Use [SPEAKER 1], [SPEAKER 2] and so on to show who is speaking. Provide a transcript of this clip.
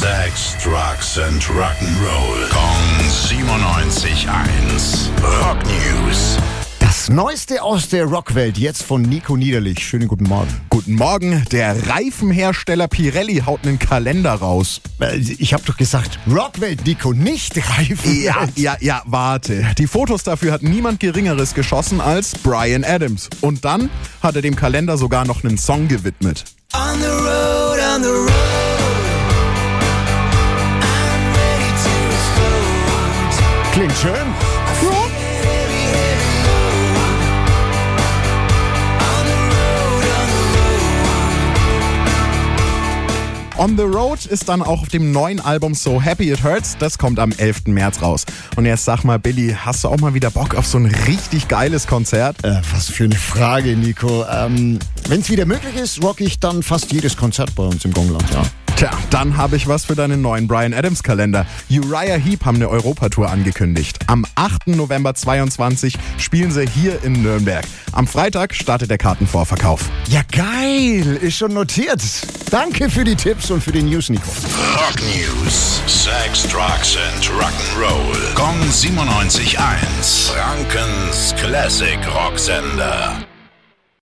[SPEAKER 1] Sex, Drugs and Rock'n'Roll. Kong 97.1. Rock News.
[SPEAKER 2] Das Neueste aus der Rockwelt, jetzt von Nico Niederlich. Schönen guten Morgen.
[SPEAKER 3] Guten Morgen. Der Reifenhersteller Pirelli haut einen Kalender raus.
[SPEAKER 2] Äh, Ich habe doch gesagt, Rockwelt, Nico, nicht Reifen.
[SPEAKER 3] Ja, ja, ja, warte. Die Fotos dafür hat niemand Geringeres geschossen als Brian Adams. Und dann hat er dem Kalender sogar noch einen Song gewidmet.
[SPEAKER 4] On the road, on the road.
[SPEAKER 2] Klingt schön.
[SPEAKER 4] Road.
[SPEAKER 3] On the Road ist dann auch auf dem neuen Album So Happy It Hurts. Das kommt am 11. März raus. Und jetzt sag mal, Billy, hast du auch mal wieder Bock auf so ein richtig geiles Konzert?
[SPEAKER 2] Äh, was für eine Frage, Nico. Ähm, Wenn es wieder möglich ist, rock ich dann fast jedes Konzert bei uns im Gongland, ja.
[SPEAKER 3] Tja, dann habe ich was für deinen neuen Brian Adams Kalender. Uriah Heep haben eine Europatour angekündigt. Am 8. November 22 spielen sie hier in Nürnberg. Am Freitag startet der Kartenvorverkauf.
[SPEAKER 2] Ja, geil. Ist schon notiert. Danke für die Tipps und für die News, Nico.
[SPEAKER 1] Rock News. Sex, Drugs and Rock'n'Roll. Kong 97.1. Frankens Classic Rocksender.